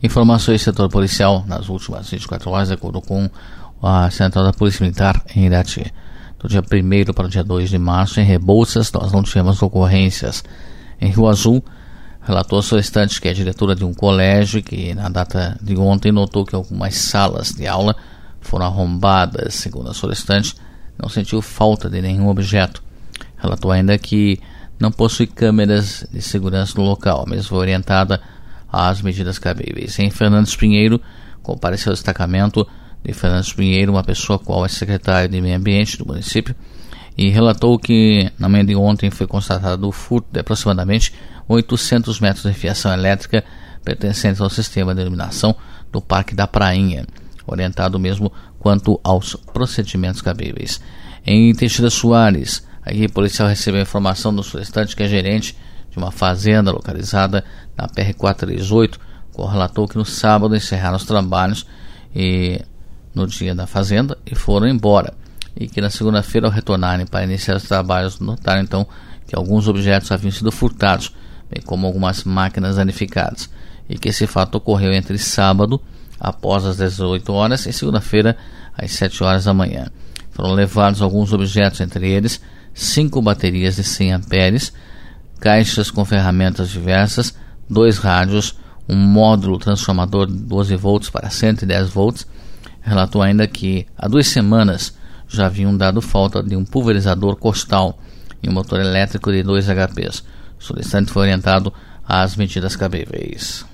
Informações do setor policial nas últimas 24 horas, de acordo com a Central da Polícia Militar em Irati. Do dia 1 para o dia 2 de março, em Rebouças, nós não tivemos ocorrências. Em Rio Azul, relatou a solicitante que é diretora de um colégio que, na data de ontem, notou que algumas salas de aula foram arrombadas. Segundo a solicitante, não sentiu falta de nenhum objeto. Relatou ainda que não possui câmeras de segurança no local, mas foi orientada às medidas cabíveis. Em Fernandes Pinheiro, compareceu ao destacamento de Fernandes Pinheiro, uma pessoa qual é secretário de Meio Ambiente do município, e relatou que na manhã de ontem foi constatado o furto de aproximadamente 800 metros de fiação elétrica pertencentes ao sistema de iluminação do Parque da Prainha, orientado mesmo quanto aos procedimentos cabíveis. Em Teixeira Soares, a policial recebeu informação do solicitante que é gerente uma fazenda localizada na PR-438, relatou que no sábado encerraram os trabalhos e no dia da fazenda e foram embora. E que na segunda-feira, ao retornarem para iniciar os trabalhos, notaram então que alguns objetos haviam sido furtados, bem como algumas máquinas danificadas. E que esse fato ocorreu entre sábado, após as 18 horas, e segunda-feira, às 7 horas da manhã. Foram levados alguns objetos, entre eles cinco baterias de 100 amperes, caixas com ferramentas diversas, dois rádios, um módulo transformador de 12 volts para 110 volts. Relatou ainda que há duas semanas já haviam dado falta de um pulverizador costal e um motor elétrico de 2 HPs. O solicitante foi orientado às medidas cabíveis.